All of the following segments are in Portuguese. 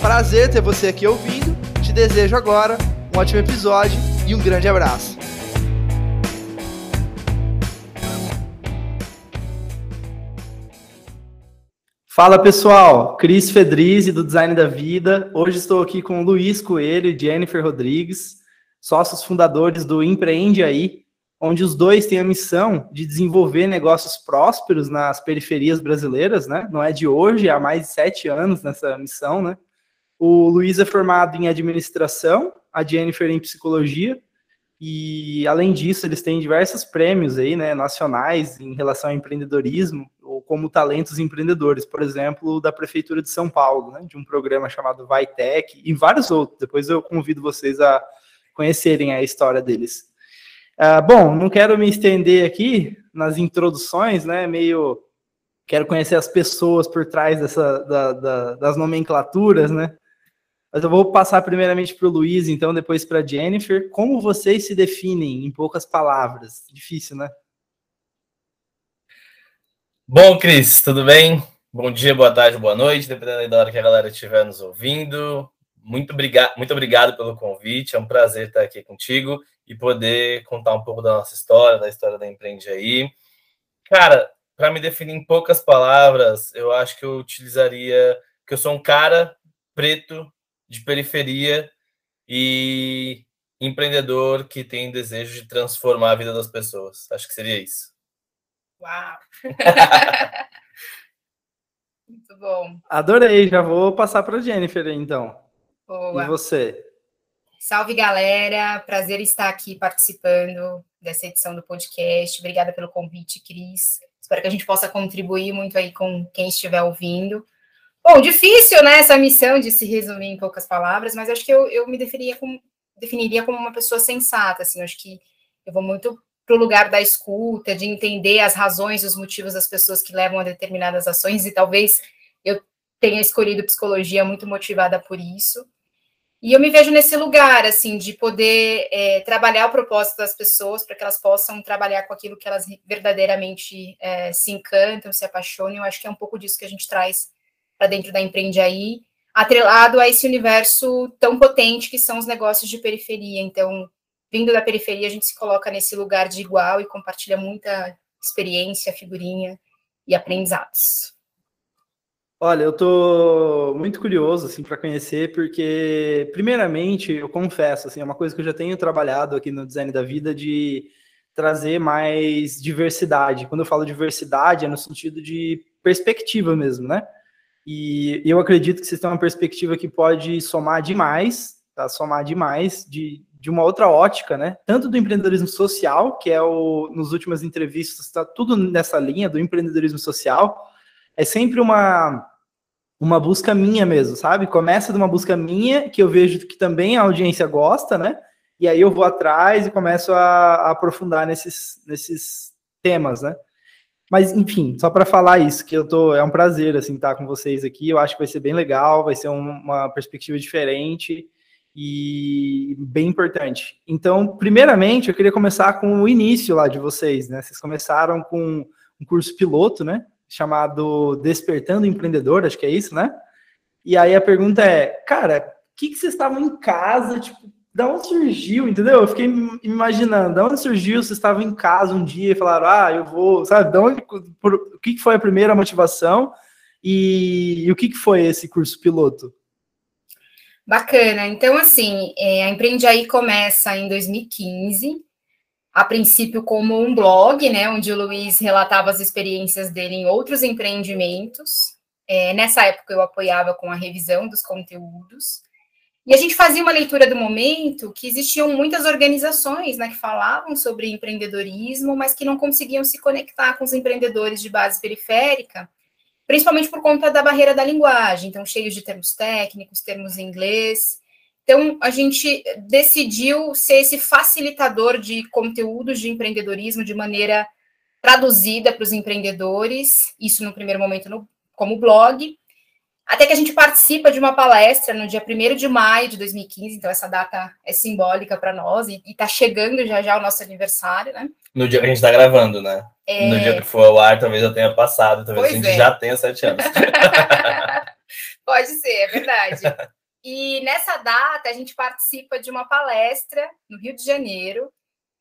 Prazer ter você aqui ouvindo. Te desejo agora um ótimo episódio e um grande abraço. Fala pessoal, Cris Fedrizzi do Design da Vida. Hoje estou aqui com Luiz Coelho e Jennifer Rodrigues, sócios fundadores do Empreende Aí, onde os dois têm a missão de desenvolver negócios prósperos nas periferias brasileiras, né? Não é de hoje, há mais de sete anos nessa missão, né? O Luiz é formado em administração, a Jennifer em psicologia, e além disso, eles têm diversos prêmios aí, né, nacionais em relação ao empreendedorismo, ou como talentos empreendedores, por exemplo, da Prefeitura de São Paulo, né, de um programa chamado Vitec, e vários outros. Depois eu convido vocês a conhecerem a história deles. Uh, bom, não quero me estender aqui nas introduções, né, meio quero conhecer as pessoas por trás dessa, da, da, das nomenclaturas, né? Mas eu vou passar primeiramente para o Luiz, então depois para Jennifer. Como vocês se definem em poucas palavras? Difícil, né? Bom, Cris, tudo bem? Bom dia, boa tarde, boa noite, dependendo da hora que a galera estiver nos ouvindo. Muito obrigado, muito obrigado pelo convite. É um prazer estar aqui contigo e poder contar um pouco da nossa história, da história da Empreende aí. Cara, para me definir em poucas palavras, eu acho que eu utilizaria que eu sou um cara preto de periferia e empreendedor que tem desejo de transformar a vida das pessoas. Acho que seria isso. Uau! Muito bom. Adorei, já vou passar para a Jennifer então. Boa. E você? Salve, galera. Prazer estar aqui participando dessa edição do podcast. Obrigada pelo convite, Cris. Espero que a gente possa contribuir muito aí com quem estiver ouvindo. Bom, difícil, né, essa missão de se resumir em poucas palavras, mas acho que eu, eu me definiria como, definiria como uma pessoa sensata, assim, acho que eu vou muito para o lugar da escuta, de entender as razões, os motivos das pessoas que levam a determinadas ações, e talvez eu tenha escolhido psicologia muito motivada por isso. E eu me vejo nesse lugar, assim, de poder é, trabalhar o propósito das pessoas para que elas possam trabalhar com aquilo que elas verdadeiramente é, se encantam, se apaixonam. Eu acho que é um pouco disso que a gente traz para dentro da Empreende Aí, atrelado a esse universo tão potente que são os negócios de periferia. Então, vindo da periferia, a gente se coloca nesse lugar de igual e compartilha muita experiência, figurinha e aprendizados. Olha, eu tô muito curioso assim para conhecer, porque primeiramente, eu confesso, assim, é uma coisa que eu já tenho trabalhado aqui no design da vida de trazer mais diversidade. Quando eu falo diversidade, é no sentido de perspectiva mesmo, né? E eu acredito que vocês têm uma perspectiva que pode somar demais, tá? Somar demais de, de uma outra ótica, né? Tanto do empreendedorismo social, que é o nos últimas entrevistas está tudo nessa linha do empreendedorismo social. É sempre uma uma busca minha mesmo, sabe? Começa de uma busca minha que eu vejo que também a audiência gosta, né? E aí eu vou atrás e começo a, a aprofundar nesses nesses temas, né? Mas, enfim, só para falar isso, que eu tô. É um prazer assim estar com vocês aqui. Eu acho que vai ser bem legal, vai ser um, uma perspectiva diferente e bem importante. Então, primeiramente, eu queria começar com o início lá de vocês, né? Vocês começaram com um curso piloto, né? Chamado Despertando Empreendedor, acho que é isso, né? E aí a pergunta é, cara, o que, que vocês estavam em casa, tipo, da onde surgiu, entendeu? Eu fiquei imaginando, da onde surgiu, você estava em casa um dia e falaram, ah, eu vou, sabe, da onde, por, o que foi a primeira motivação e, e o que foi esse curso piloto? Bacana, então assim, é, a Empreende Aí começa em 2015, a princípio como um blog, né, onde o Luiz relatava as experiências dele em outros empreendimentos, é, nessa época eu apoiava com a revisão dos conteúdos, e a gente fazia uma leitura do momento que existiam muitas organizações né, que falavam sobre empreendedorismo, mas que não conseguiam se conectar com os empreendedores de base periférica. principalmente por conta da barreira da linguagem, então cheios de termos técnicos, termos em inglês. Então, a gente decidiu ser esse facilitador de conteúdos de empreendedorismo de maneira traduzida para os empreendedores, isso no primeiro momento no, como blog, até que a gente participa de uma palestra no dia 1 de maio de 2015, então essa data é simbólica para nós e está chegando já já o nosso aniversário, né? No dia que a gente está gravando, né? É... No dia que for ao ar, talvez eu tenha passado, talvez pois a gente é. já tenha sete anos. Pode ser, é verdade. E nessa data a gente participa de uma palestra no Rio de Janeiro,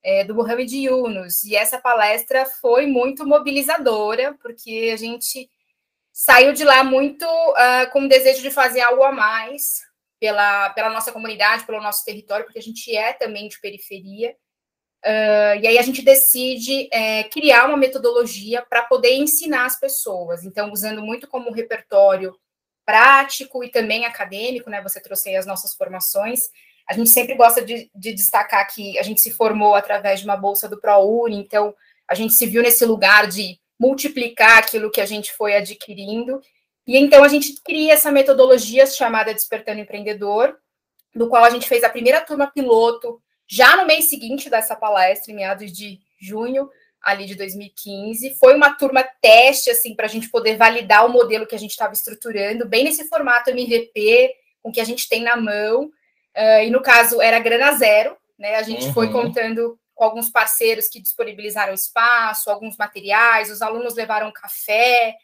é, do Mohamed Yunus, e essa palestra foi muito mobilizadora, porque a gente saiu de lá muito uh, com o desejo de fazer algo a mais pela, pela nossa comunidade, pelo nosso território, porque a gente é também de periferia. Uh, e aí a gente decide é, criar uma metodologia para poder ensinar as pessoas. Então, usando muito como repertório prático e também acadêmico, né? Você trouxe aí as nossas formações. A gente sempre gosta de, de destacar que a gente se formou através de uma bolsa do ProUni, então a gente se viu nesse lugar de multiplicar aquilo que a gente foi adquirindo. E então a gente cria essa metodologia chamada Despertando Empreendedor, do qual a gente fez a primeira turma piloto já no mês seguinte dessa palestra, em meados de junho ali de 2015. Foi uma turma teste assim para a gente poder validar o modelo que a gente estava estruturando, bem nesse formato MVP, com que a gente tem na mão. Uh, e no caso era grana zero, né? A gente uhum. foi contando com alguns parceiros que disponibilizaram espaço, alguns materiais, os alunos levaram café,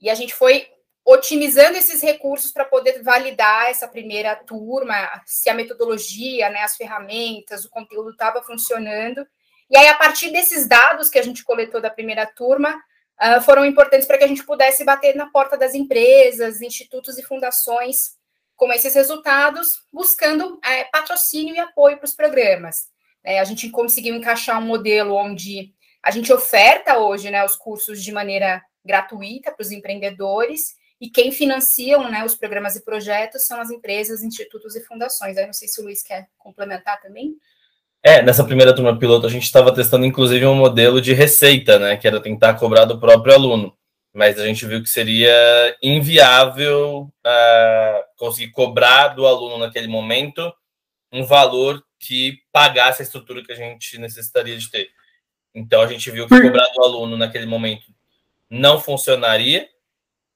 e a gente foi otimizando esses recursos para poder validar essa primeira turma, se a metodologia, né, as ferramentas, o conteúdo estava funcionando. E aí, a partir desses dados que a gente coletou da primeira turma, uh, foram importantes para que a gente pudesse bater na porta das empresas, institutos e fundações com esses resultados, buscando é, patrocínio e apoio para os programas. É, a gente conseguiu encaixar um modelo onde a gente oferta hoje né, os cursos de maneira gratuita para os empreendedores e quem financiam né, os programas e projetos são as empresas, institutos e fundações. Aí não sei se o Luiz quer complementar também. É, nessa primeira turma piloto a gente estava testando inclusive um modelo de receita, né, que era tentar cobrar do próprio aluno, mas a gente viu que seria inviável uh, conseguir cobrar do aluno naquele momento um valor que pagasse a estrutura que a gente necessitaria de ter. Então a gente viu que cobrar do aluno naquele momento não funcionaria,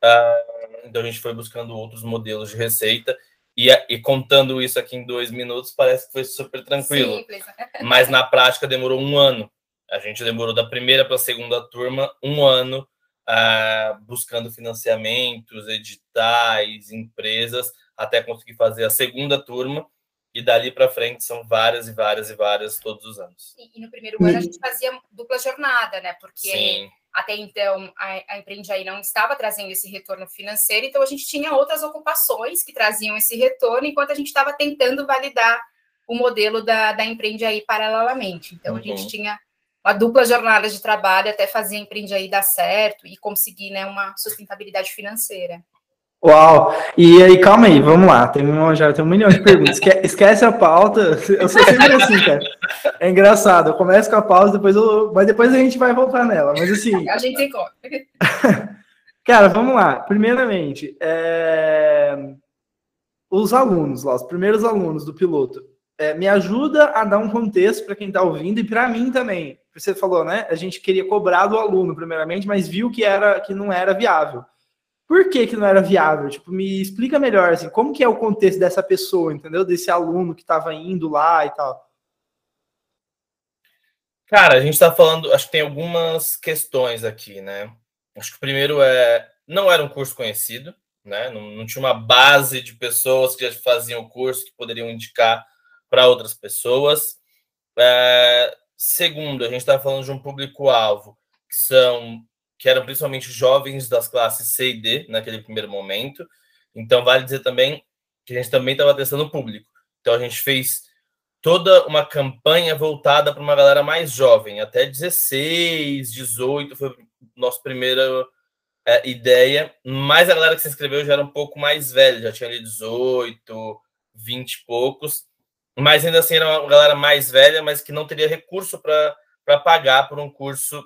uh, então a gente foi buscando outros modelos de receita e, e, contando isso aqui em dois minutos parece que foi super tranquilo, Simples. mas na prática demorou um ano. A gente demorou da primeira para a segunda turma um ano uh, buscando financiamentos, editais, empresas, até conseguir fazer a segunda turma e dali para frente são várias e várias e várias todos os anos. E, e no primeiro ano a gente fazia dupla jornada, né? Porque Sim. até então a, a Empreende aí não estava trazendo esse retorno financeiro, então a gente tinha outras ocupações que traziam esse retorno, enquanto a gente estava tentando validar o modelo da, da Empreende aí paralelamente. Então uhum. a gente tinha uma dupla jornada de trabalho até fazer a Empreende aí dar certo e conseguir né, uma sustentabilidade financeira. Uau! E aí, calma aí, vamos lá. Tem um, já tem um milhão de perguntas. Esquece a pauta. Eu sou sempre assim, cara. É engraçado. Eu começo com a pauta, depois eu, mas depois a gente vai voltar nela. Mas assim. A gente tem Cara, vamos lá. Primeiramente, é... os alunos lá, os primeiros alunos do piloto. É, me ajuda a dar um contexto para quem está ouvindo e para mim também. Você falou, né? A gente queria cobrar do aluno, primeiramente, mas viu que era que não era viável. Por que, que não era viável? Tipo, me explica melhor, assim, como que é o contexto dessa pessoa, entendeu? Desse aluno que estava indo lá e tal. Cara, a gente está falando, acho que tem algumas questões aqui, né? Acho que o primeiro é, não era um curso conhecido, né? Não, não tinha uma base de pessoas que já faziam o curso que poderiam indicar para outras pessoas. É, segundo, a gente está falando de um público-alvo que são que eram principalmente jovens das classes C e D naquele primeiro momento. Então, vale dizer também que a gente também estava testando o público. Então, a gente fez toda uma campanha voltada para uma galera mais jovem, até 16, 18 foi nossa primeira é, ideia. Mas a galera que se inscreveu já era um pouco mais velha, já tinha ali 18, 20 e poucos. Mas ainda assim era uma galera mais velha, mas que não teria recurso para pagar por um curso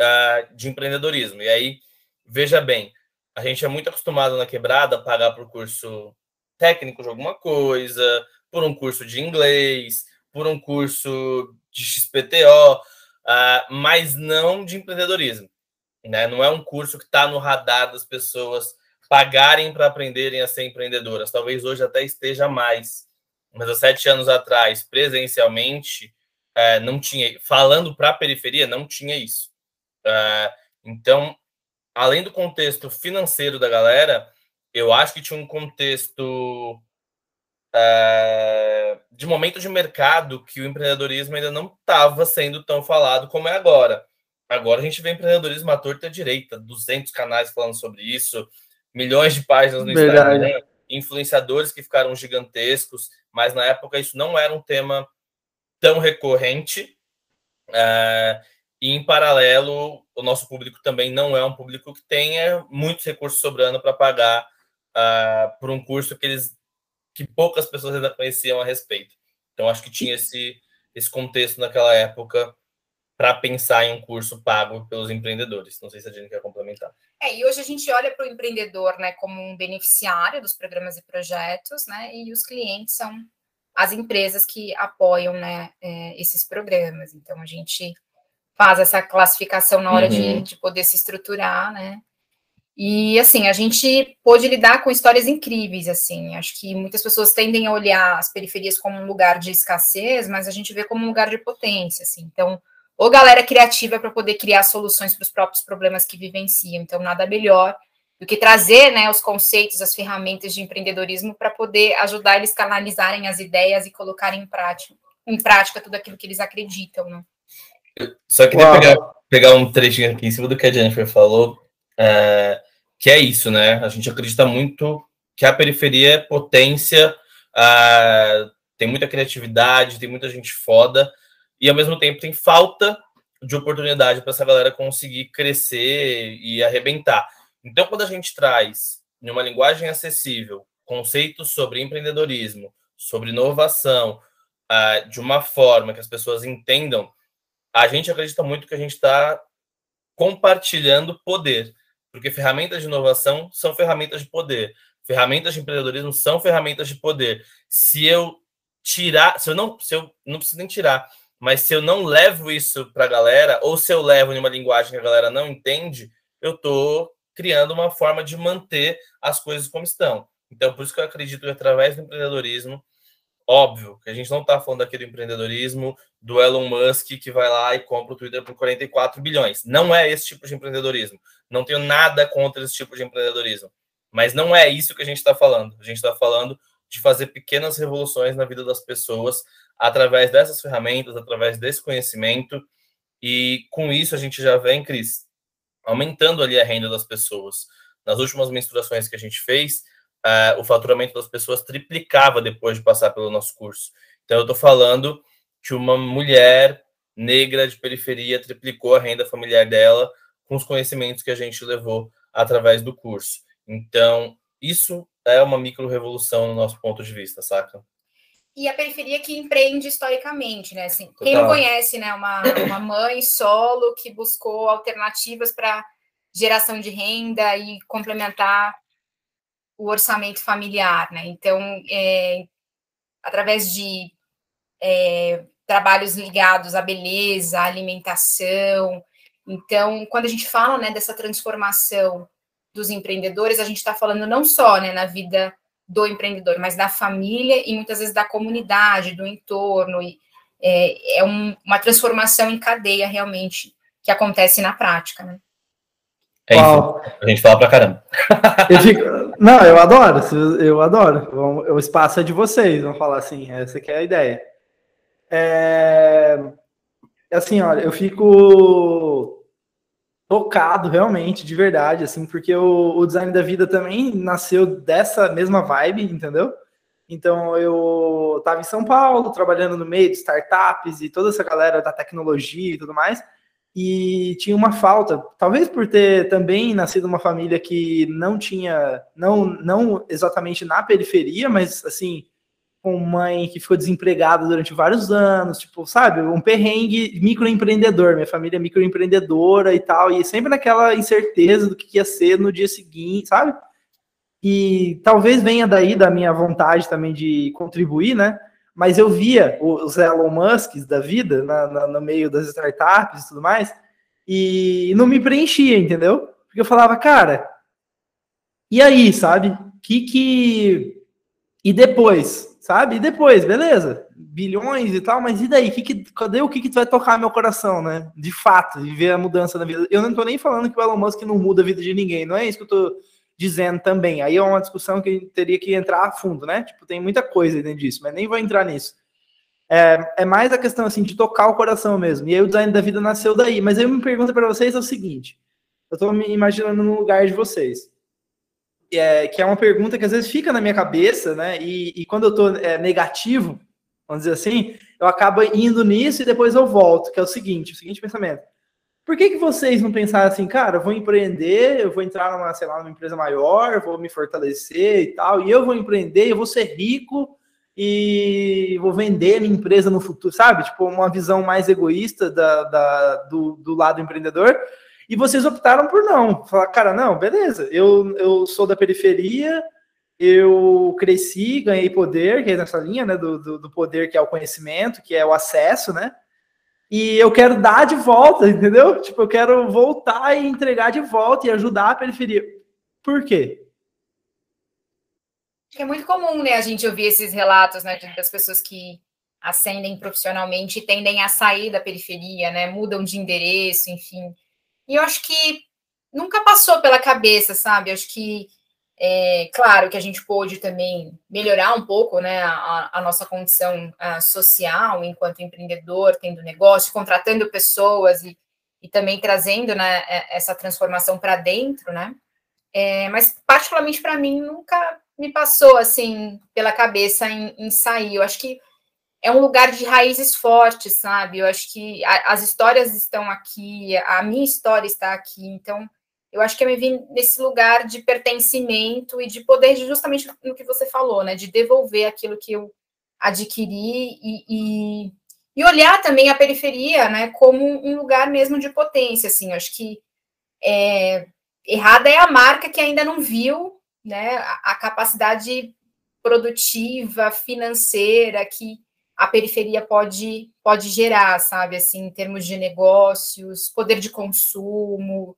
uh, de empreendedorismo. E aí, veja bem, a gente é muito acostumado na quebrada a pagar por curso técnico de alguma coisa, por um curso de inglês, por um curso de XPTO, uh, ah, mas não de empreendedorismo. Né? Não é um curso que está no radar das pessoas pagarem para aprenderem a ser empreendedoras. Talvez hoje até esteja mais. Mas há sete anos atrás, presencialmente, uh, não tinha. Falando para a periferia, não tinha isso. Uh, então, além do contexto financeiro da galera, eu acho que tinha um contexto é, de momento de mercado que o empreendedorismo ainda não estava sendo tão falado como é agora. Agora a gente vê empreendedorismo à torta direita, 200 canais falando sobre isso, milhões de páginas no Verdade. Instagram, influenciadores que ficaram gigantescos, mas na época isso não era um tema tão recorrente. É, e em paralelo, o nosso público também não é um público que tenha muitos recursos sobrando para pagar uh, por um curso que eles que poucas pessoas ainda conheciam a respeito. Então acho que tinha esse esse contexto naquela época para pensar em um curso pago pelos empreendedores. Não sei se a gente quer complementar. É, e hoje a gente olha para o empreendedor, né, como um beneficiário dos programas e projetos, né, e os clientes são as empresas que apoiam, né, é, esses programas. Então a gente faz essa classificação na hora uhum. de, de poder se estruturar, né, e assim, a gente pôde lidar com histórias incríveis, assim. Acho que muitas pessoas tendem a olhar as periferias como um lugar de escassez, mas a gente vê como um lugar de potência, assim. Então, ou galera criativa para poder criar soluções para os próprios problemas que vivenciam. Então, nada melhor do que trazer, né, os conceitos, as ferramentas de empreendedorismo para poder ajudar eles a canalizarem as ideias e colocarem em prática, em prática tudo aquilo que eles acreditam, né? Só queria pegar, pegar um trechinho aqui em cima do que a Jennifer falou. É, que é isso, né? A gente acredita muito que a periferia é potência, uh, tem muita criatividade, tem muita gente foda, e ao mesmo tempo tem falta de oportunidade para essa galera conseguir crescer e arrebentar. Então, quando a gente traz, em uma linguagem acessível, conceitos sobre empreendedorismo, sobre inovação, uh, de uma forma que as pessoas entendam, a gente acredita muito que a gente está compartilhando poder porque ferramentas de inovação são ferramentas de poder, ferramentas de empreendedorismo são ferramentas de poder. Se eu tirar, se eu não, se eu não preciso nem tirar, mas se eu não levo isso para a galera, ou se eu levo em uma linguagem que a galera não entende, eu estou criando uma forma de manter as coisas como estão. Então, por isso que eu acredito que através do empreendedorismo, óbvio que a gente não está falando daquele empreendedorismo do Elon Musk que vai lá e compra o Twitter por 44 bilhões. Não é esse tipo de empreendedorismo. Não tenho nada contra esse tipo de empreendedorismo. Mas não é isso que a gente está falando. A gente está falando de fazer pequenas revoluções na vida das pessoas através dessas ferramentas, através desse conhecimento. E com isso a gente já vem, Cris, aumentando ali a renda das pessoas. Nas últimas menstruações que a gente fez, uh, o faturamento das pessoas triplicava depois de passar pelo nosso curso. Então, eu estou falando que uma mulher negra de periferia triplicou a renda familiar dela com os conhecimentos que a gente levou através do curso. Então, isso é uma micro-revolução no nosso ponto de vista, saca? E a periferia que empreende historicamente, né? Assim, quem não conhece, né? Uma, uma mãe solo que buscou alternativas para geração de renda e complementar o orçamento familiar, né? Então, é, através de é, trabalhos ligados à beleza, à alimentação, então, quando a gente fala né, dessa transformação dos empreendedores, a gente está falando não só né, na vida do empreendedor, mas da família e muitas vezes da comunidade, do entorno. E, é, é um, uma transformação em cadeia realmente que acontece na prática. Né? É isso. A gente fala pra caramba. Eu fico... Não, eu adoro, eu adoro. O espaço é de vocês, vamos falar assim, essa que é a ideia. É... Assim, olha, eu fico tocado realmente, de verdade, assim, porque o, o, design da vida também nasceu dessa mesma vibe, entendeu? Então eu estava em São Paulo, trabalhando no meio de startups e toda essa galera da tecnologia e tudo mais, e tinha uma falta, talvez por ter também nascido uma família que não tinha, não, não exatamente na periferia, mas assim, com mãe que ficou desempregada durante vários anos, tipo, sabe, um perrengue microempreendedor, minha família é microempreendedora e tal, e sempre naquela incerteza do que ia ser no dia seguinte, sabe? E talvez venha daí da minha vontade também de contribuir, né? Mas eu via os Elon Musks da vida na, na, no meio das startups e tudo mais, e não me preenchia, entendeu? Porque eu falava, cara, e aí, sabe? Que que. E depois, sabe? E depois, beleza? Bilhões e tal, mas e daí? Que que, cadê o que, que vai tocar meu coração, né? De fato, de ver a mudança na vida. Eu não tô nem falando que o Elon Musk não muda a vida de ninguém, não é isso que eu tô dizendo também. Aí é uma discussão que teria que entrar a fundo, né? Tipo, tem muita coisa dentro disso, mas nem vou entrar nisso. É, é mais a questão assim de tocar o coração mesmo. E aí o design da vida nasceu daí. Mas eu me pergunto para vocês é o seguinte: eu estou me imaginando no lugar de vocês é, que é uma pergunta que às vezes fica na minha cabeça, né? E, e quando eu estou é, negativo, vamos dizer assim, eu acabo indo nisso e depois eu volto, que é o seguinte, o seguinte pensamento. Por que, que vocês não pensaram assim, cara, eu vou empreender, eu vou entrar numa, sei lá, numa empresa maior, vou me fortalecer e tal, e eu vou empreender, eu vou ser rico e vou vender minha empresa no futuro, sabe? Tipo, uma visão mais egoísta da, da do, do lado empreendedor e vocês optaram por não. Falar, cara, não, beleza, eu, eu sou da periferia, eu cresci, ganhei poder, que é nessa linha, né, do, do, do, poder que é o conhecimento, que é o acesso, né, e eu quero dar de volta, entendeu? Tipo, eu quero voltar e entregar de volta e ajudar a periferia. Por quê? É muito comum, né, a gente ouvir esses relatos, né, das pessoas que ascendem profissionalmente e tendem a sair da periferia, né, mudam de endereço, enfim, e eu acho que nunca passou pela cabeça, sabe? Eu acho que, é, claro, que a gente pôde também melhorar um pouco né, a, a nossa condição a, social enquanto empreendedor, tendo negócio, contratando pessoas e, e também trazendo né, é, essa transformação para dentro, né? É, mas, particularmente para mim, nunca me passou assim pela cabeça em, em sair. Eu acho que é um lugar de raízes fortes, sabe? Eu acho que a, as histórias estão aqui, a minha história está aqui, então eu acho que eu me vim nesse lugar de pertencimento e de poder, justamente no que você falou, né? De devolver aquilo que eu adquiri e, e, e olhar também a periferia, né? Como um lugar mesmo de potência, assim. Eu acho que é, errada é a marca que ainda não viu, né? A, a capacidade produtiva, financeira que a periferia pode, pode gerar, sabe, assim, em termos de negócios, poder de consumo,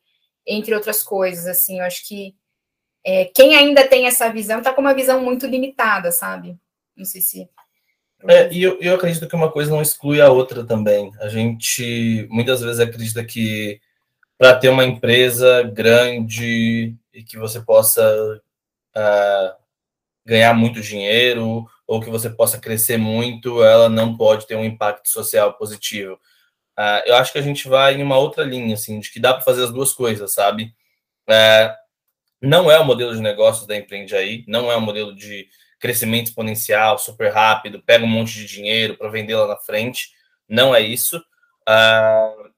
entre outras coisas, assim, eu acho que é, quem ainda tem essa visão está com uma visão muito limitada, sabe? Não sei se. É, e eu, eu acredito que uma coisa não exclui a outra também. A gente muitas vezes acredita que para ter uma empresa grande e que você possa uh, ganhar muito dinheiro ou que você possa crescer muito, ela não pode ter um impacto social positivo. Uh, eu acho que a gente vai em uma outra linha, assim, de que dá para fazer as duas coisas, sabe? Uh, não é o modelo de negócios da Empreende Aí, não é o modelo de crescimento exponencial, super rápido, pega um monte de dinheiro para vender lá na frente. Não é isso. Uh,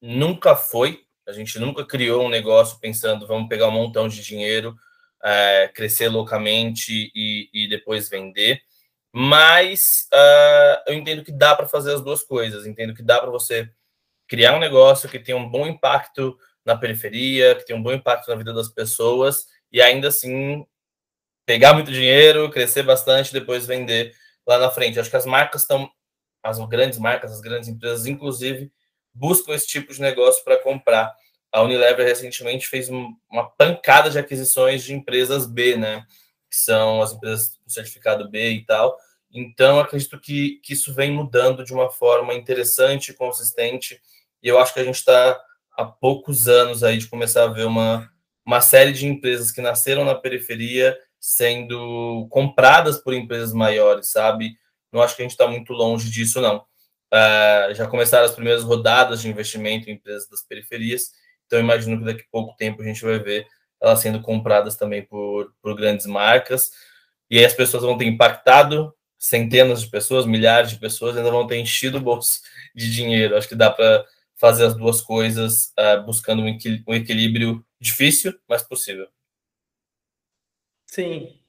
nunca foi. A gente nunca criou um negócio pensando, vamos pegar um montão de dinheiro é, crescer loucamente e, e, depois vender. Mas uh, eu entendo que dá para fazer as duas coisas. Entendo que dá para você criar um negócio que tenha um bom impacto na periferia, que tenha um bom impacto na vida das pessoas e ainda assim pegar muito dinheiro, crescer bastante, depois vender lá na frente. Acho que as marcas estão, as grandes marcas, as grandes empresas, inclusive, buscam esse tipo de negócio para comprar a Unilever recentemente fez uma pancada de aquisições de empresas B, né? Que são as empresas com certificado B e tal. Então, acredito que, que isso vem mudando de uma forma interessante, consistente, e eu acho que a gente está há poucos anos aí de começar a ver uma, uma série de empresas que nasceram na periferia sendo compradas por empresas maiores, sabe? Não acho que a gente está muito longe disso, não. Uh, já começaram as primeiras rodadas de investimento em empresas das periferias, então, imagino que daqui a pouco tempo a gente vai ver elas sendo compradas também por, por grandes marcas. E aí as pessoas vão ter impactado centenas de pessoas, milhares de pessoas, ainda vão ter enchido o bolso de dinheiro. Acho que dá para fazer as duas coisas uh, buscando um, equil um equilíbrio difícil, mas possível. Sim.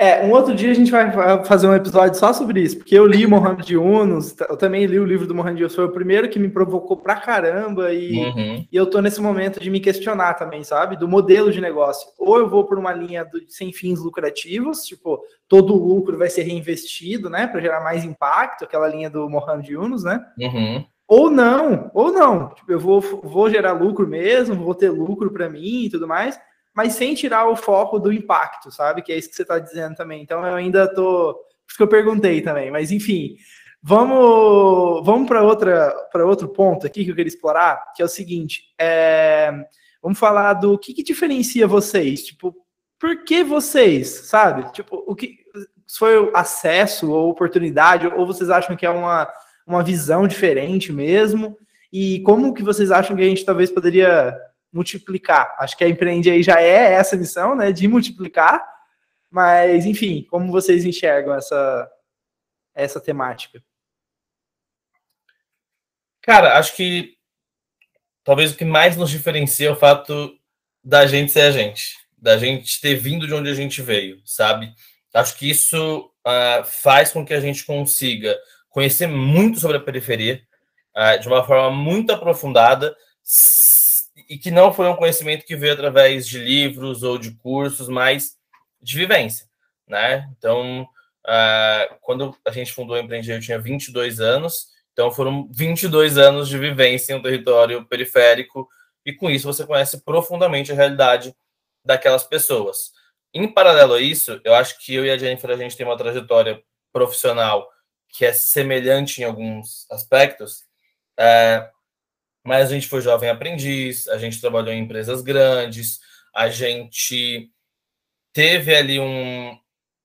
É, um outro dia a gente vai fazer um episódio só sobre isso, porque eu li Mohamed Yunus, eu também li o livro do Mohamed Yunus, foi o primeiro que me provocou pra caramba e, uhum. e, eu tô nesse momento de me questionar também, sabe? Do modelo de negócio. Ou eu vou por uma linha do, sem fins lucrativos, tipo, todo o lucro vai ser reinvestido, né, para gerar mais impacto, aquela linha do Mohamed Yunus, né? Uhum. Ou não, ou não. Tipo, eu vou, vou gerar lucro mesmo, vou ter lucro para mim e tudo mais mas sem tirar o foco do impacto, sabe? Que é isso que você está dizendo também. Então eu ainda tô. Por isso que eu perguntei também, mas enfim. Vamos, vamos para outra para outro ponto aqui que eu queria explorar, que é o seguinte: é, vamos falar do que, que diferencia vocês, tipo, por que vocês, sabe? Tipo, o que foi acesso ou oportunidade, ou vocês acham que é uma, uma visão diferente mesmo? E como que vocês acham que a gente talvez poderia multiplicar. Acho que a Empreende aí já é essa missão, né, de multiplicar, mas, enfim, como vocês enxergam essa, essa temática? Cara, acho que talvez o que mais nos diferencia é o fato da gente ser a gente, da gente ter vindo de onde a gente veio, sabe? Acho que isso uh, faz com que a gente consiga conhecer muito sobre a periferia uh, de uma forma muito aprofundada, e que não foi um conhecimento que veio através de livros ou de cursos, mas de vivência, né? Então, uh, quando a gente fundou a Empreender, eu tinha 22 anos, então foram 22 anos de vivência em um território periférico, e com isso você conhece profundamente a realidade daquelas pessoas. Em paralelo a isso, eu acho que eu e a Jennifer, a gente tem uma trajetória profissional que é semelhante em alguns aspectos, é, mas a gente foi jovem aprendiz, a gente trabalhou em empresas grandes, a gente teve ali um,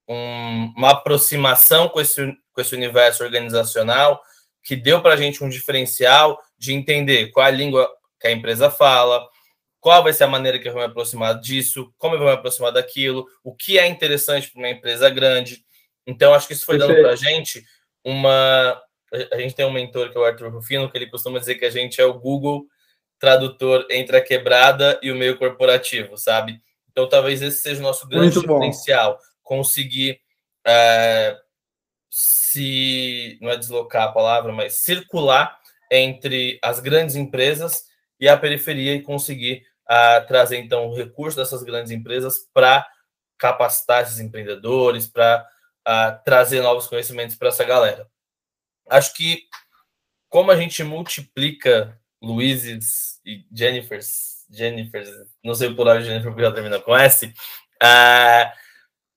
um, uma aproximação com esse, com esse universo organizacional que deu para a gente um diferencial de entender qual a língua que a empresa fala, qual vai ser a maneira que eu vou me aproximar disso, como eu vou me aproximar daquilo, o que é interessante para uma empresa grande. Então, acho que isso foi dando para a gente uma, a gente tem um mentor que é o Arthur Rufino, que ele costuma dizer que a gente é o Google tradutor entre a quebrada e o meio corporativo, sabe? Então, talvez esse seja o nosso grande potencial, conseguir é, se, não é deslocar a palavra, mas circular entre as grandes empresas e a periferia e conseguir uh, trazer, então, o recurso dessas grandes empresas para capacitar esses empreendedores, para uh, trazer novos conhecimentos para essa galera acho que como a gente multiplica Luizes e Jennifers, Jennifers, não sei o plural de Jennifer porque ela termina com S, uh,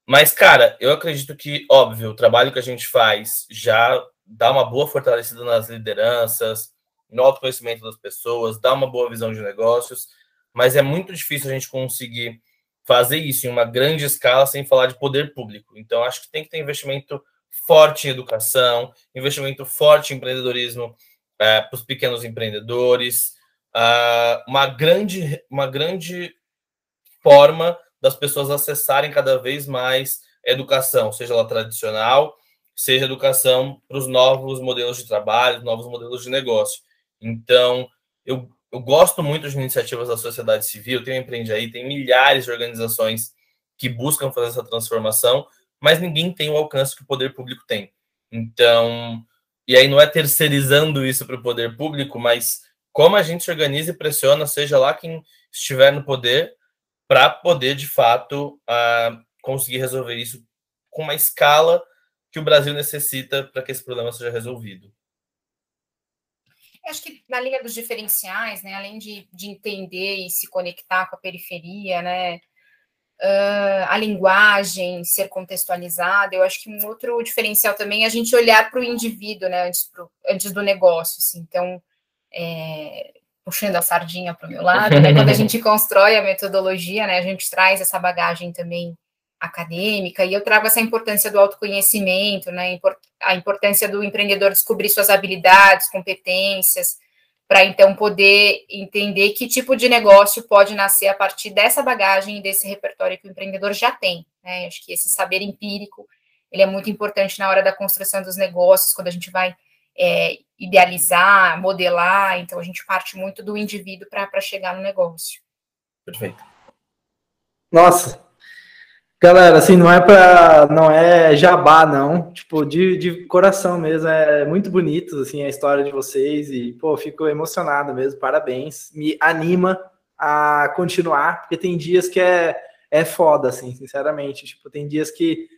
mas, cara, eu acredito que, óbvio, o trabalho que a gente faz já dá uma boa fortalecida nas lideranças, no autoconhecimento das pessoas, dá uma boa visão de negócios, mas é muito difícil a gente conseguir fazer isso em uma grande escala sem falar de poder público. Então, acho que tem que ter investimento forte em educação, investimento forte em empreendedorismo é, para os pequenos empreendedores, uh, uma, grande, uma grande forma das pessoas acessarem cada vez mais educação, seja ela tradicional, seja educação para os novos modelos de trabalho, novos modelos de negócio. Então, eu, eu gosto muito de iniciativas da sociedade civil, tem o Empreende Aí, tem milhares de organizações que buscam fazer essa transformação, mas ninguém tem o alcance que o poder público tem. Então, e aí não é terceirizando isso para o poder público, mas como a gente se organiza e pressiona, seja lá quem estiver no poder, para poder, de fato, uh, conseguir resolver isso com uma escala que o Brasil necessita para que esse problema seja resolvido. acho que na linha dos diferenciais, né, além de, de entender e se conectar com a periferia, né, uh, a linguagem ser contextualizada. Eu acho que um outro diferencial também é a gente olhar para o indivíduo, né, antes, pro, antes do negócio. Assim. Então, é, puxando a sardinha para o meu lado, né, quando a gente constrói a metodologia, né, a gente traz essa bagagem também acadêmica, e eu trago essa importância do autoconhecimento, né, a importância do empreendedor descobrir suas habilidades, competências, para então poder entender que tipo de negócio pode nascer a partir dessa bagagem e desse repertório que o empreendedor já tem. Né? Acho que esse saber empírico ele é muito importante na hora da construção dos negócios, quando a gente vai é, idealizar, modelar, então a gente parte muito do indivíduo para chegar no negócio. Perfeito. Nossa, Galera, assim, não é para não é jabá, não. Tipo, de, de coração mesmo. É muito bonito, assim, a história de vocês. E, pô, fico emocionado mesmo. Parabéns. Me anima a continuar, porque tem dias que é, é foda, assim, sinceramente. Tipo, tem dias que,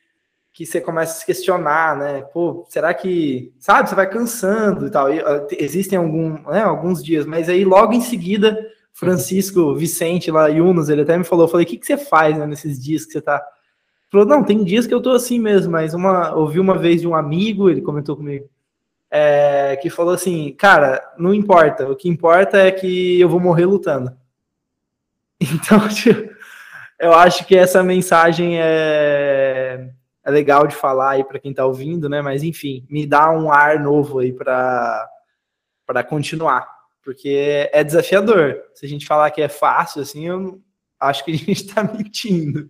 que você começa a se questionar, né? Pô, será que, sabe, você vai cansando e tal. E, existem algum, né, alguns dias, mas aí logo em seguida Francisco Vicente lá, Yunus, ele até me falou, eu falei, o que, que você faz né, nesses dias que você tá... Falou, não, tem dias que eu tô assim mesmo, mas uma, ouvi uma vez de um amigo, ele comentou comigo, é, que falou assim, cara, não importa, o que importa é que eu vou morrer lutando. Então, tipo, eu acho que essa mensagem é, é legal de falar aí para quem tá ouvindo, né? Mas enfim, me dá um ar novo aí para continuar porque é desafiador. Se a gente falar que é fácil, assim, eu acho que a gente está mentindo.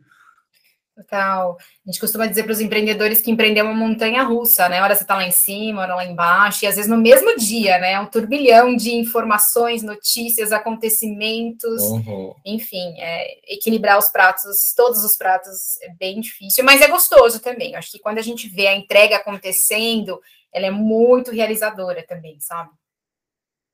Total. A gente costuma dizer para os empreendedores que empreender é uma montanha russa, né? Hora você está lá em cima, hora lá embaixo, e às vezes no mesmo dia, né? Um turbilhão de informações, notícias, acontecimentos, uhum. enfim, é, equilibrar os pratos, todos os pratos é bem difícil, mas é gostoso também. Acho que quando a gente vê a entrega acontecendo, ela é muito realizadora também, sabe?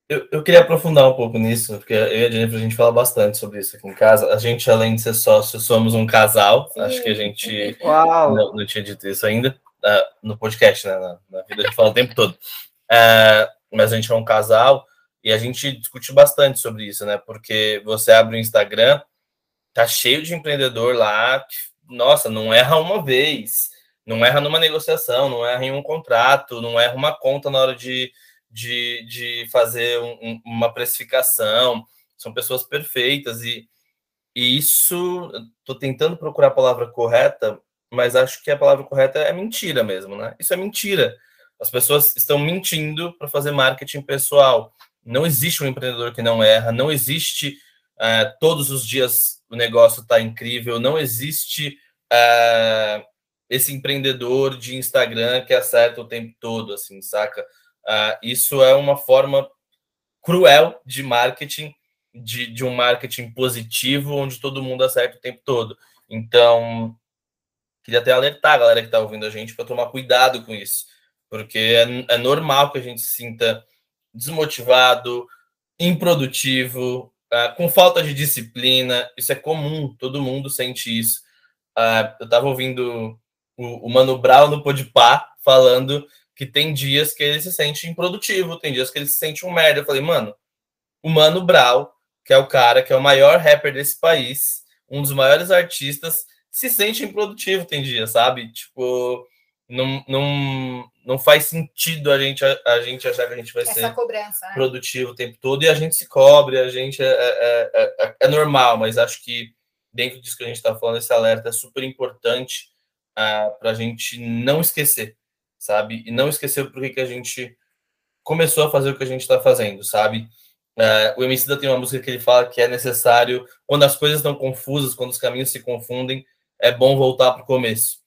Eu, eu queria aprofundar um pouco nisso, porque eu e a Jennifer, a gente fala bastante sobre isso aqui em casa. A gente, além de ser sócio, somos um casal. Sim. Acho que a gente não, não, tinha dito isso ainda uh, no podcast, né? Na, na, vida a gente fala o tempo todo. Uh, mas a gente é um casal e a gente discute bastante sobre isso, né? Porque você abre o Instagram, tá cheio de empreendedor lá que, nossa, não erra uma vez, não erra numa negociação, não erra em um contrato, não erra uma conta na hora de de, de fazer um, uma precificação, são pessoas perfeitas e, e isso, estou tentando procurar a palavra correta, mas acho que a palavra correta é mentira mesmo, né? Isso é mentira. As pessoas estão mentindo para fazer marketing pessoal. Não existe um empreendedor que não erra, não existe uh, todos os dias o negócio está incrível, não existe uh, esse empreendedor de Instagram que acerta o tempo todo, assim, saca? Uh, isso é uma forma cruel de marketing, de, de um marketing positivo, onde todo mundo acerta o tempo todo. Então, queria até alertar a galera que está ouvindo a gente para tomar cuidado com isso, porque é, é, normal que a gente se sinta desmotivado, improdutivo, uh, com falta de disciplina. Isso é comum, todo mundo sente isso. Uh, eu estava ouvindo o, o Mano Brown no Podpah falando que tem dias que ele se sente improdutivo, tem dias que ele se sente um merda. Eu falei, mano, o Mano Brown, que é o cara que é o maior rapper desse país, um dos maiores artistas, se sente improdutivo tem dias, sabe? Tipo, não, não, não faz sentido a gente, a, a gente achar que a gente vai Essa ser cobrança, né? produtivo o tempo todo e a gente se cobre, a gente é, é, é, é, é normal, mas acho que dentro disso que a gente está falando, esse alerta é super importante uh, ah, para a gente não esquecer sabe? E não esquecer por que, que a gente começou a fazer o que a gente está fazendo, sabe? Uh, o Emicida tem uma música que ele fala que é necessário, quando as coisas estão confusas, quando os caminhos se confundem, é bom voltar para o começo.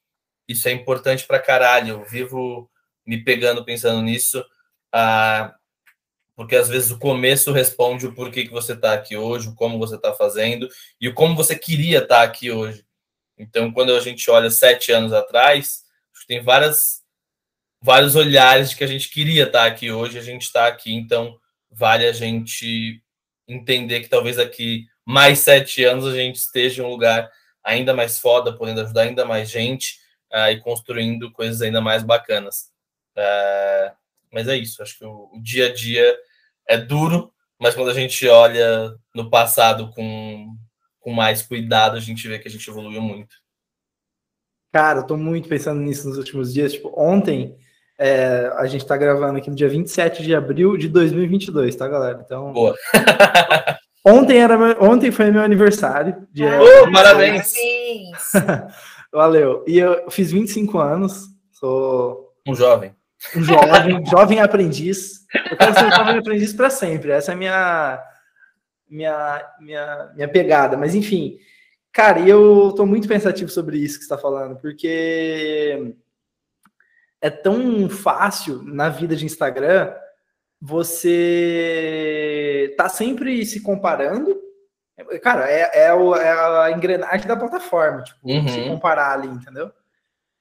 Isso é importante para caralho. Eu vivo me pegando pensando nisso, uh, porque às vezes o começo responde o porquê que você está aqui hoje, o como você está fazendo e o como você queria estar tá aqui hoje. Então, quando a gente olha sete anos atrás, tem várias vários olhares de que a gente queria estar aqui hoje, a gente está aqui, então vale a gente entender que talvez aqui mais sete anos a gente esteja em um lugar ainda mais foda, podendo ajudar ainda mais gente uh, e construindo coisas ainda mais bacanas. Uh, mas é isso, acho que o, o, dia a dia é duro, mas quando a gente olha no passado com, com mais cuidado, a gente vê que a gente evoluiu muito. Cara, eu tô muito pensando nisso nos últimos dias. Tipo, ontem é, a gente está gravando aqui no dia 27 de abril de 2022, tá, galera? Então. Boa. ontem, era meu, ontem foi meu aniversário. Dia... Oh, parabéns! Valeu. E eu fiz 25 anos, sou. Um jovem. Um jovem, jovem aprendiz. Eu quero ser um jovem aprendiz para sempre. Essa é a minha, minha, minha, minha pegada. Mas, enfim, cara, eu tô muito pensativo sobre isso que você está falando, porque é tão fácil na vida de Instagram você tá sempre se comparando. Cara, é, é, o, é a engrenagem da plataforma, tipo, Uhum. se comparar ali, entendeu?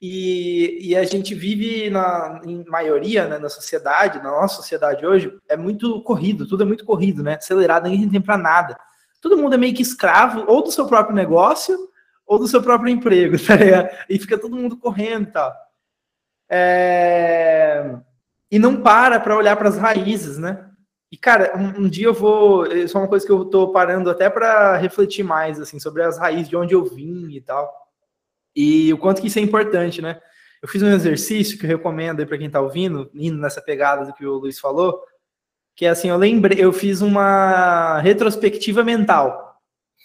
E, e a gente vive na em maioria, né, na sociedade, na nossa sociedade hoje, é muito corrido, tudo é muito corrido, né? Acelerado, ninguém tem tempo pra nada. Todo mundo é meio que escravo ou do seu próprio negócio ou do seu próprio emprego, tá ligado? E fica todo mundo correndo e tal. É, E não para para olhar para as raízes, né? E, cara, um, um dia eu vou. Isso é uma coisa que eu tô parando até para refletir mais, assim, sobre as raízes de onde eu vim e tal. E o quanto que isso é importante, né? Eu fiz um exercício que eu recomendo aí para quem tá ouvindo, indo nessa pegada do que o Luiz falou, que é assim, eu lembrei, eu fiz uma retrospectiva mental.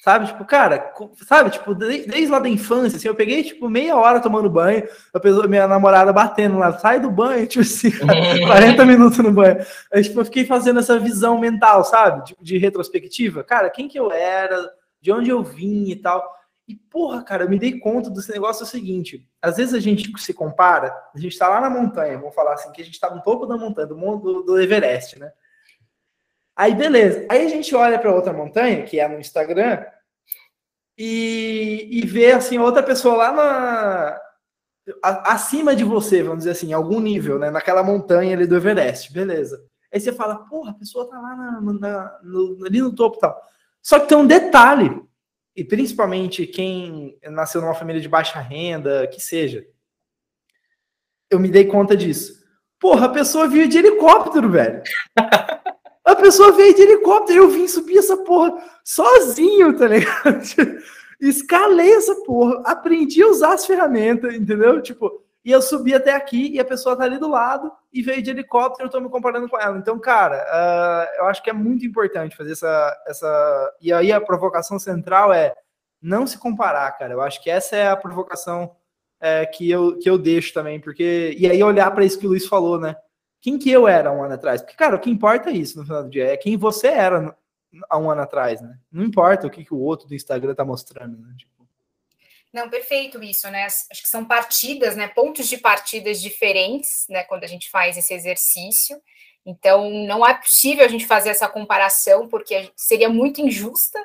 Sabe, tipo, cara, sabe, tipo, de- desde lá da infância, assim, eu peguei, tipo, meia hora tomando banho, a pessoa, minha namorada batendo lá, sai do banho, tipo assim, 40 minutos no banho. Aí, tipo, eu fiquei fazendo essa visão mental, sabe? Tipo, de retrospectiva. Cara, quem que eu era, de onde eu vim e tal. E, porra, cara, eu me dei conta desse negócio é o seguinte: às vezes a gente se compara, a gente tá lá na montanha, vamos falar assim, que a gente tá no topo da montanha, do, mon- do, do Everest, né? Aí, beleza. Aí a gente olha para outra montanha, que é no Instagram, e, e vê, assim, outra pessoa lá na, acima de você, vamos dizer assim, em algum nível, né? Naquela montanha ali do Everest, beleza. Aí você fala, porra, a pessoa tá lá na- na- no- ali no topo e tal. Só que tem um detalhe, e principalmente quem nasceu numa família de baixa renda, que seja, eu me dei conta disso. Porra, a pessoa veio de helicóptero, velho. A pessoa veio de helicóptero, eu vim subir essa porra sozinho, tá ligado? Escalei essa porra, aprendi a usar as ferramentas, entendeu? Tipo, e eu subi até aqui e a pessoa tá ali do lado e veio de helicóptero, eu tô me comparando com ela. Então, cara, ah, eu acho que é muito importante fazer essa, essa. E aí a provocação central é não se comparar, cara. Eu acho que essa é a provocação é, que, eu, que eu deixo também, porque. E aí olhar para isso que o Luiz falou, né? Quem que eu era um ano atrás? Porque, cara, o que importa é isso no final do dia, é quem você era há um ano atrás, né? Não importa o que, que o outro do Instagram tá mostrando, né? Tipo, Não, perfeito isso, né? Acho que são partidas, né? Pontos de partidas diferentes, né? Quando a gente faz esse exercício. Então, não é possível a gente fazer essa comparação, porque seria muito injusta,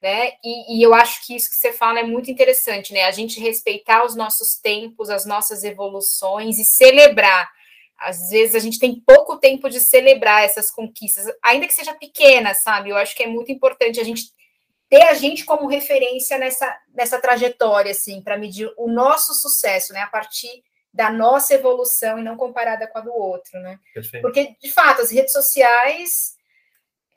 né? E, e eu acho que isso que você fala é muito interessante, né? A gente respeitar os nossos tempos, as nossas evoluções e celebrar. Às vezes a gente tem pouco tempo de celebrar essas conquistas, ainda que seja pequena, sabe? Eu acho que é muito importante a gente ter a gente como referência nessa, nessa trajetória, assim, para medir o nosso sucesso, né? A partir da nossa evolução e não comparada com a do outro, né? Perfeito. Porque, de fato, as redes sociais,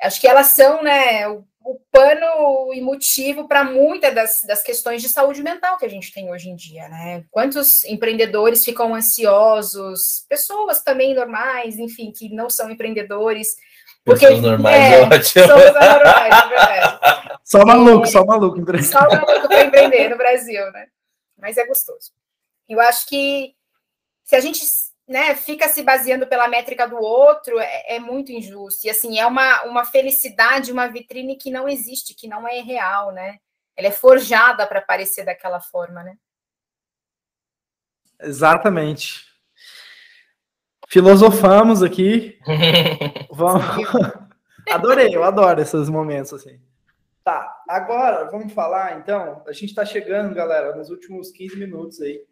acho que elas são, né, o, o pano e motivo para muitas das, das questões de saúde mental que a gente tem hoje em dia, né? Quantos empreendedores ficam ansiosos, pessoas também normais, enfim, que não são empreendedores. Porque, Pessoas normais, é, ótimo. Somos anormais, é verdade. só maluco, só maluco. Só maluco para empreender no Brasil, né? Mas é gostoso. Eu acho que se a gente né, fica se baseando pela métrica do outro, é, é muito injusto. E assim, é uma, uma felicidade, uma vitrine que não existe, que não é real, né? Ela é forjada para parecer daquela forma, né? Exatamente. Filosofamos aqui. Vamos. Adorei, eu adoro esses momentos assim. Tá, agora vamos falar então. A gente está chegando, galera, nos últimos 15 minutos aí.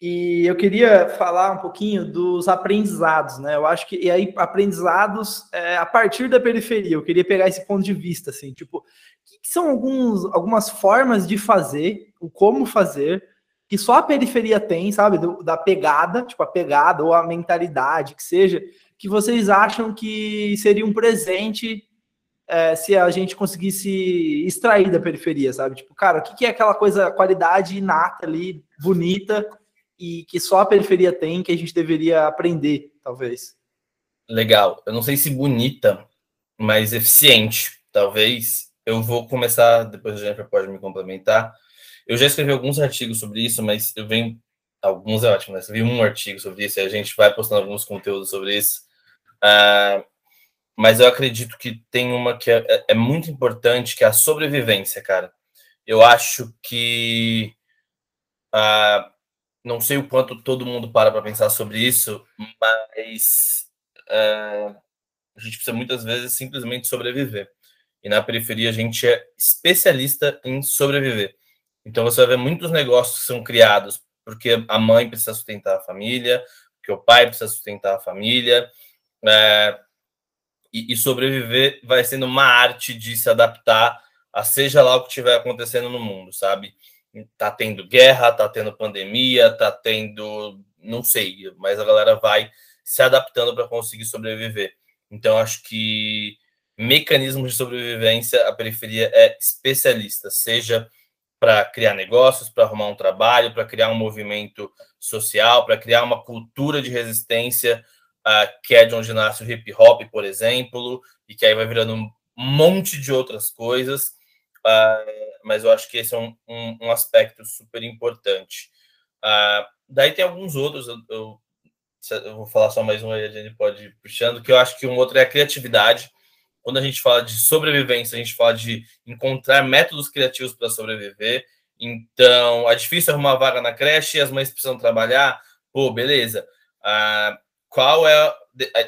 E eu queria falar um pouquinho dos aprendizados, né? Eu acho que, e aí, aprendizados é, a partir da periferia. Eu queria pegar esse ponto de vista, assim, tipo, que, que são alguns, algumas formas de fazer, o como fazer, que só a periferia tem, sabe? Do, da pegada, tipo, a pegada ou a mentalidade, que seja, que vocês acham que seria um presente é, se a gente conseguisse extrair da periferia, sabe? Tipo, cara, o que, que é aquela coisa, qualidade inata ali, bonita, e que só a periferia tem, que a gente deveria aprender, talvez? Legal. Eu não sei se bonita, mas eficiente, talvez. Eu vou começar, depois a Jennifer pode me complementar. Eu já escrevi alguns artigos sobre isso, mas eu venho. Alguns é ótimo, né? Vi um artigo sobre isso e a gente vai postando alguns conteúdos sobre isso. Uh, mas eu acredito que tem uma que é, é, muito importante, que é a sobrevivência, cara. Eu acho que. Uh, não sei o quanto todo mundo para para pensar sobre isso, mas uh, a gente precisa muitas vezes simplesmente sobreviver. E na periferia a gente é especialista em sobreviver. Então você vai ver muitos negócios que são criados porque a mãe precisa sustentar a família, porque o pai precisa sustentar a família. É, e, e, sobreviver vai sendo uma arte de se adaptar a seja lá o que estiver acontecendo no mundo, sabe? Tá tendo guerra, tá tendo pandemia, tá tendo. não sei, mas a galera vai se adaptando para conseguir sobreviver. Então, acho que mecanismos de sobrevivência, a periferia é especialista, seja para criar negócios, para arrumar um trabalho, para criar um movimento social, para criar uma cultura de resistência, uh, que é de onde nasce o hip hop, por exemplo, e que aí vai virando um monte de outras coisas. Uh, mas eu acho que esse é um, um, um aspecto super importante. Uh, daí tem alguns outros, eu, eu, eu, vou falar só mais um aí, a gente pode ir puxando, que eu acho que um outro é a criatividade quando a gente fala de sobrevivência, a gente fala de encontrar métodos criativos para sobreviver. Então, é difícil arrumar vaga na creche, as mães precisam trabalhar. Pô, beleza. Ah, qual é.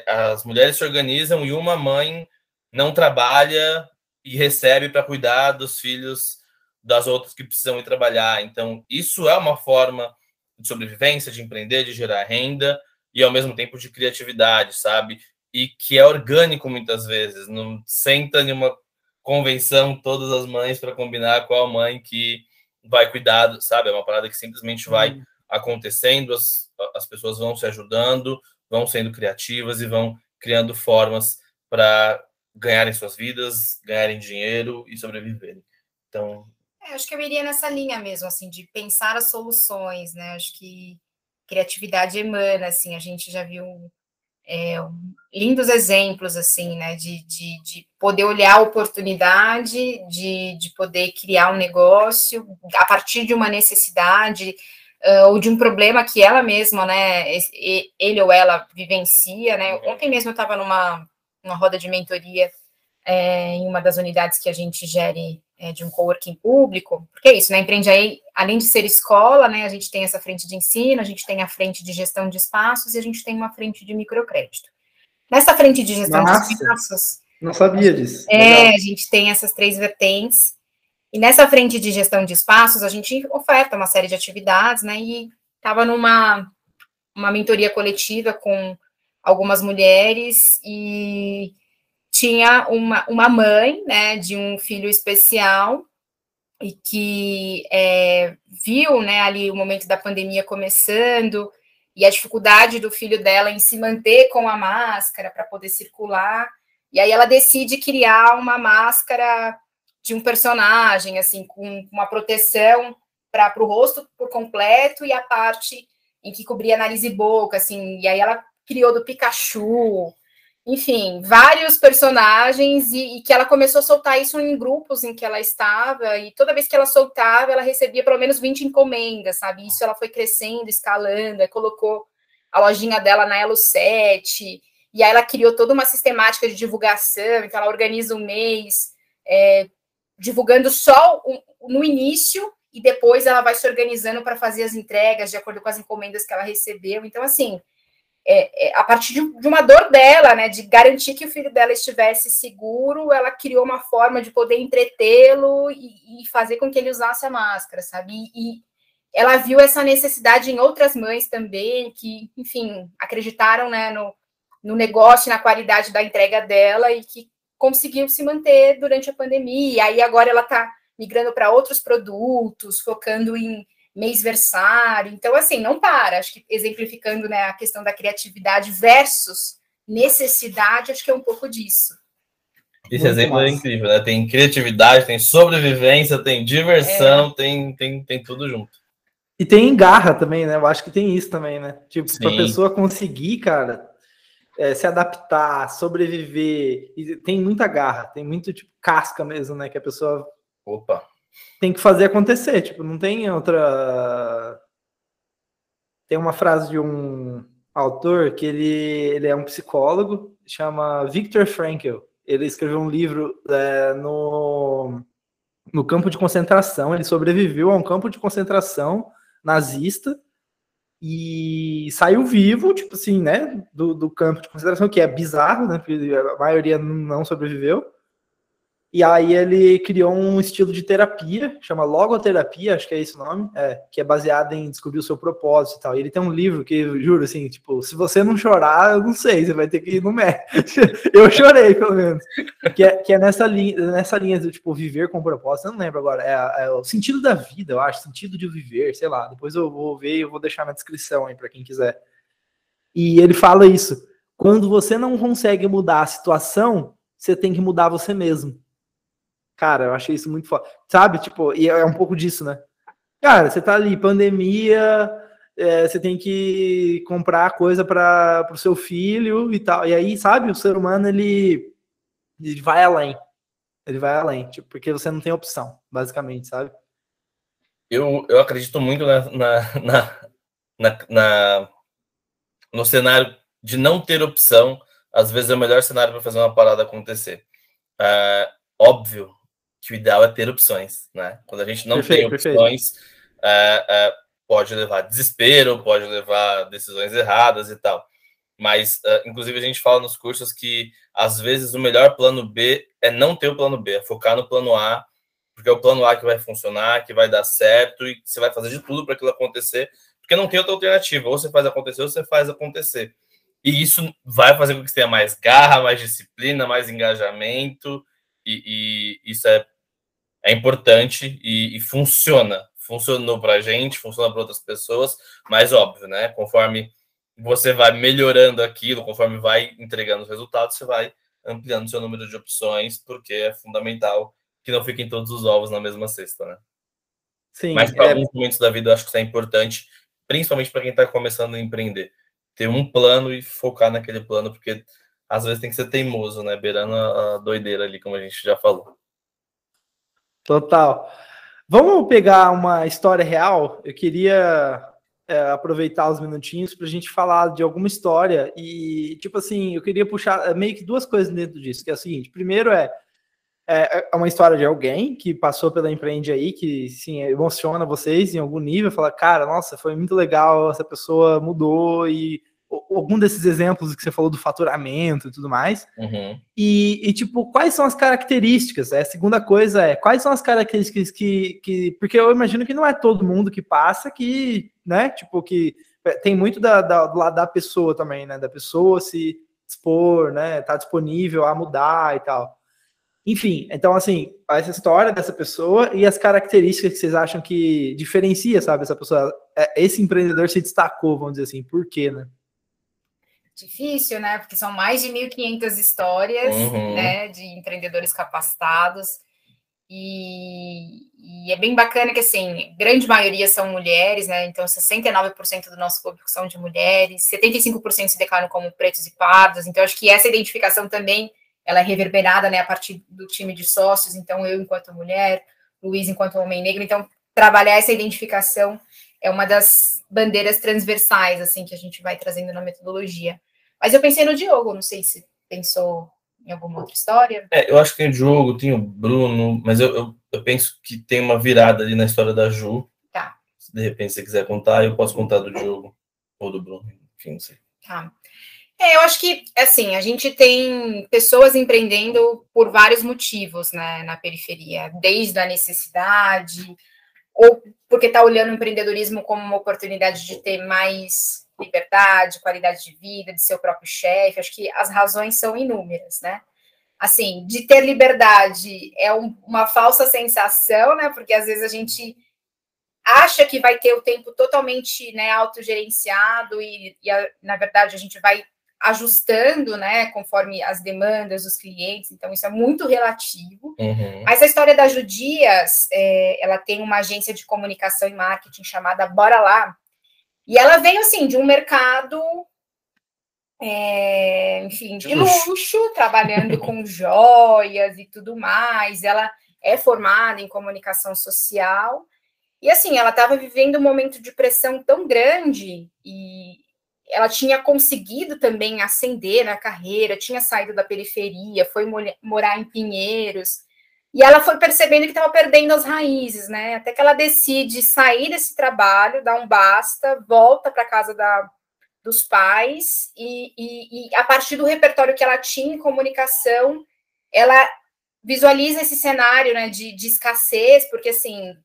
As mulheres se organizam e uma mãe não trabalha e recebe para cuidar dos filhos das outras que precisam ir trabalhar. Então, isso é uma forma de sobrevivência, de empreender, de gerar renda e ao mesmo tempo de criatividade, sabe? e que é orgânico muitas vezes. Não senta em uma convenção todas as mães para combinar qual mãe que vai cuidar, sabe? É uma parada que simplesmente vai uhum. acontecendo, as, as pessoas vão se ajudando, vão sendo criativas e vão criando formas para ganharem suas vidas, ganharem dinheiro e sobreviverem. Então, é, acho que eu iria nessa linha mesmo, assim, de pensar as soluções, né? Acho que criatividade emana, assim, a gente já viu é, lindos exemplos, assim, né, de, de, de, poder olhar a oportunidade, de, de poder criar um negócio a partir de uma necessidade uh, ou de um problema que ela mesma, né, ele ou ela vivencia, né, uhum. ontem mesmo eu estava numa, numa roda de mentoria é, em uma das unidades que a gente gere é, de um coworking público, porque é isso, né? Empreende aí, além de ser escola, né? A gente tem essa frente de ensino, a gente tem a frente de gestão de espaços e a gente tem uma frente de microcrédito. Nessa frente de gestão Nossa, de espaços. Não sabia disso. É, Legal. a gente tem essas três vertentes. E nessa frente de gestão de espaços, a gente oferta uma série de atividades, né? E estava numa uma mentoria coletiva com algumas mulheres e tinha uma, uma mãe, né, de um filho especial e que é, viu, né, ali o momento da pandemia começando e a dificuldade do filho dela em se manter com a máscara para poder circular. E aí ela decide criar uma máscara de um personagem, assim, com uma proteção para o rosto por completo e a parte em que cobria nariz e boca, assim. E aí ela criou do Pikachu, enfim, vários personagens e, e, que ela começou a soltar isso em grupos em que ela estava, e toda vez que ela soltava, ela recebia pelo menos 20 encomendas, sabe? Isso ela foi crescendo, escalando, colocou a lojinha dela na Elo 7, e aí ela criou toda uma sistemática de divulgação, então ela organiza um mês é, divulgando só no início, e depois ela vai se organizando para fazer as entregas de acordo com as encomendas que ela recebeu. Então, assim, é, é, a partir de, de, uma dor dela, né, de garantir que o filho dela estivesse seguro, ela criou uma forma de poder entretê-lo e, e, fazer com que ele usasse a máscara, sabe? E, e, ela viu essa necessidade em outras mães também, que, enfim, acreditaram né, no, no negócio, na qualidade da entrega dela e que conseguiu se manter durante a pandemia. E aí agora ela está migrando para outros produtos, focando em mêsversário. Então, assim, não para. Acho que exemplificando né, a questão da criatividade versus necessidade, acho que é um pouco disso. Esse Muito exemplo é massa. é incrível, né? Tem criatividade, tem sobrevivência, tem diversão, é. tem, tem, tem tudo junto. E tem garra também, né? Eu acho que tem isso também, né? Tipo, para a pessoa conseguir, cara, é, se adaptar, sobreviver, e tem muita garra, tem muito tipo casca mesmo, né? Que a pessoa Opa tem que fazer acontecer, tipo, não tem outra. Tem uma frase de um autor que ele, ele é um psicólogo, chama Viktor Frankl. Ele escreveu um livro é, no, no campo de concentração. Ele sobreviveu a um campo de concentração nazista e saiu vivo, tipo assim, né, do, do campo de concentração, que é bizarro, né, porque a maioria não sobreviveu. E aí ele criou um estilo de terapia, chama logoterapia, acho que é esse o nome, é, que é baseado em descobrir o seu propósito e tal. E ele tem um livro que, juro, assim, tipo, se você não chorar, eu não sei, você vai ter que ir no médico. eu chorei, pelo menos. Que é, que é nessa, linha, nessa linha do, tipo, viver com propósito, eu não lembro agora, é, é, o sentido da vida, eu acho, sentido de viver, sei lá. Depois eu vou ver e eu vou deixar na descrição aí para quem quiser. E ele fala isso, quando você não consegue mudar a situação, você tem que mudar você mesmo. Cara, eu achei isso muito foda. Sabe, tipo, e é um pouco disso, né? Cara, você tá ali, pandemia, é, você tem que comprar coisa para o seu filho e tal. E aí, sabe, o ser humano, ele, ele vai além. Ele vai além, tipo, porque você não tem opção, basicamente, sabe? Eu, eu acredito muito na, na, na, na, na no cenário de não ter opção. Às vezes é o melhor cenário para fazer uma parada acontecer. É, óbvio que o ideal é ter opções, né? Quando a gente não perfeito, tem opções, é, é, pode levar a desespero, pode levar decisões erradas e tal. Mas, é, inclusive, a gente fala nos cursos que às vezes o melhor plano B é não ter o plano B, é focar no plano A, porque é o plano A que vai funcionar, que vai dar certo e você vai fazer de tudo para aquilo acontecer, porque não tem outra alternativa. Ou você faz acontecer, ou você faz acontecer. E isso vai fazer com que você tenha mais garra, mais disciplina, mais engajamento, e, e isso é é importante e, e funciona. Funcionou para a gente, funciona para outras pessoas, mas óbvio, né? Conforme você vai melhorando aquilo, conforme vai entregando os resultados, você vai ampliando seu número de opções, porque é fundamental que não fiquem todos os ovos na mesma cesta, né? Sim. Mas para é... alguns momentos da vida eu acho que isso é importante, principalmente para quem está começando a empreender. Ter um plano e focar naquele plano, porque às vezes tem que ser teimoso, né? Beirando a doideira ali, como a gente já falou. Total. Vamos pegar uma história real. Eu queria é, aproveitar os minutinhos para a gente falar de alguma história e, tipo assim, eu queria puxar é, meio que duas coisas dentro disso, que é o seguinte: primeiro é, é, é uma história de alguém que passou pela empreende aí, que sim, emociona vocês em algum nível, fala, cara, nossa, foi muito legal, essa pessoa mudou e algum desses exemplos que você falou do faturamento e tudo mais. Uhum. E, e, tipo, quais são as características? É, a segunda coisa é, quais são as características que, que. Porque eu imagino que não é todo mundo que passa que, né? Tipo, que é, tem muito da, da, do lado da pessoa também, né? Da pessoa se expor, né? Tá disponível a mudar e tal. Enfim, então, assim, essa história dessa pessoa e as características que vocês acham que diferencia, sabe, essa pessoa, é, esse empreendedor se destacou, vamos dizer assim, por quê, né? Difícil, né? Porque são mais de 1.500 histórias, uhum. né, de empreendedores capacitados. E, e, é bem bacana que, assim, grande maioria são mulheres, né? Então, 69% do nosso público são de mulheres, 75% se declaram como pretos e pardos. Então, acho que essa identificação também ela é reverberada, né, a partir do time de sócios. Então, eu enquanto mulher, Luiz enquanto homem negro. Então, trabalhar essa identificação é uma das bandeiras transversais, assim, que a gente vai trazendo na metodologia. Mas eu pensei no Diogo, não sei se pensou em alguma outra história. É, eu acho que tem o Diogo, tem o Bruno, mas eu, eu, eu, penso que tem uma virada ali na história da Ju. Tá. Se de repente você quiser contar, eu posso contar do Diogo ou do Bruno, enfim, não sei. Tá. É, eu acho que, assim, a gente tem pessoas empreendendo por vários motivos, né, na periferia, desde a necessidade, ou porque está olhando o empreendedorismo como uma oportunidade de ter mais liberdade, qualidade de vida, de ser o próprio chefe. Acho que as razões são inúmeras, né? Assim, de ter liberdade é um, uma falsa sensação, né? Porque às vezes a gente acha que vai ter o tempo totalmente né, autogerenciado e, e a, na verdade a gente vai ajustando, né, conforme as demandas dos clientes, então isso é muito relativo. Uhum. Mas a história da Judias, é, ela tem uma agência de comunicação e marketing chamada Bora Lá, e ela veio, assim, de um mercado, é, enfim, de luxo, trabalhando com joias e tudo mais, ela é formada em comunicação social, e assim, ela estava vivendo um momento de pressão tão grande e ela tinha conseguido também ascender na carreira, tinha saído da periferia, foi morar em Pinheiros, e ela foi percebendo que estava perdendo as raízes, né? Até que ela decide sair desse trabalho, dar um basta, volta para casa da, dos pais, e, e, e, a partir do repertório que ela tinha em comunicação, ela visualiza esse cenário né, de, de escassez, porque assim,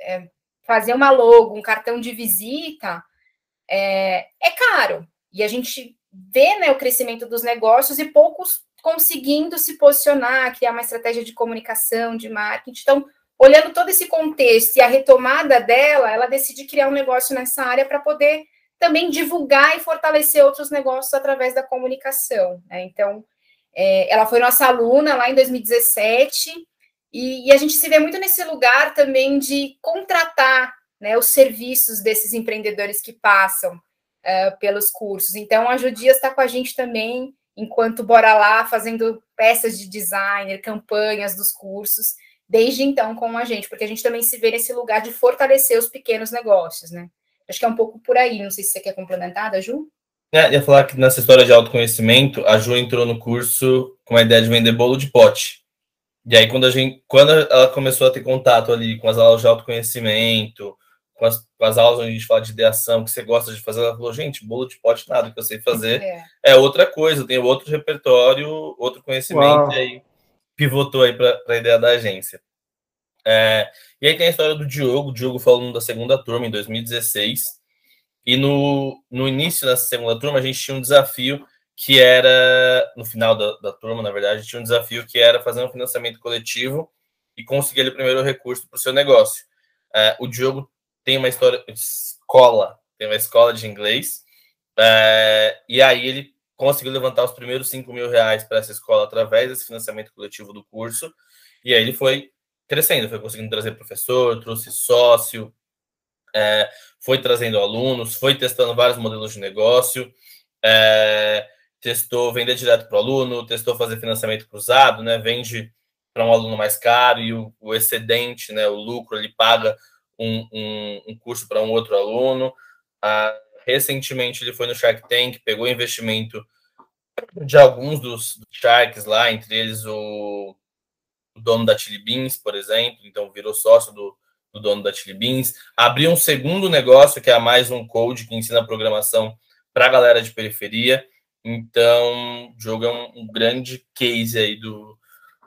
é, fazer uma logo, um cartão de visita é, é caro. E a gente vê né, o crescimento dos negócios e poucos conseguindo se posicionar, criar uma estratégia de comunicação, de marketing. Então, olhando todo esse contexto e a retomada dela, ela decide criar um negócio nessa área para poder também divulgar e fortalecer outros negócios através da comunicação. Né? Então, é, ela foi nossa aluna lá em 2017 e, e, a gente se vê muito nesse lugar também de contratar né, os serviços desses empreendedores que passam uh, pelos cursos. Então, a Judias está com a gente também, enquanto bora lá, fazendo peças de designer, campanhas dos cursos, desde então com a gente, porque a gente também se vê nesse lugar de fortalecer os pequenos negócios, né? Acho que é um pouco por aí, não sei se você quer complementar, da Ju? É, ia falar que nessa história de autoconhecimento, a Ju entrou no curso com a ideia de vender bolo de pote. E aí, quando a gente, quando ela começou a ter contato ali com as aulas de autoconhecimento, com as, com as aulas onde a gente fala de ideação, que você gosta de fazer, ela falou, gente, bolo de pote nada que eu sei fazer. É, é outra coisa, tem outro repertório, outro conhecimento, Uau. e aí pivotou aí para a ideia da agência. É, e aí tem a história do Diogo, o Diogo falando da segunda turma em 2016. E no, no início dessa segunda turma, a gente tinha um desafio que era, no final da, da turma, na verdade, tinha um desafio que era fazer um financiamento coletivo e conseguir o primeiro recurso para o seu negócio. É, o Diogo tem uma história, escola, tem uma escola de inglês, é, e aí ele conseguiu levantar os primeiros 5 mil reais para essa escola através desse financiamento coletivo do curso, e aí ele foi crescendo, foi conseguindo trazer professor, trouxe sócio, é, foi trazendo alunos, foi testando vários modelos de negócio, é, testou vender direto para o aluno, testou fazer financiamento cruzado, né? Vende para um aluno mais caro e o, o, excedente, né? O lucro ele paga um, um, um curso para um outro aluno. Ah, recentemente ele foi no Shark Tank, pegou investimento de alguns dos, Sharks lá, entre eles o o dono da Chili Beans, por exemplo, então virou sócio do, do dono da Chili Beans. Abriu um segundo negócio, que é Mais Um Code, que ensina programação para a galera de periferia. Então, o jogo é um, um grande case aí do,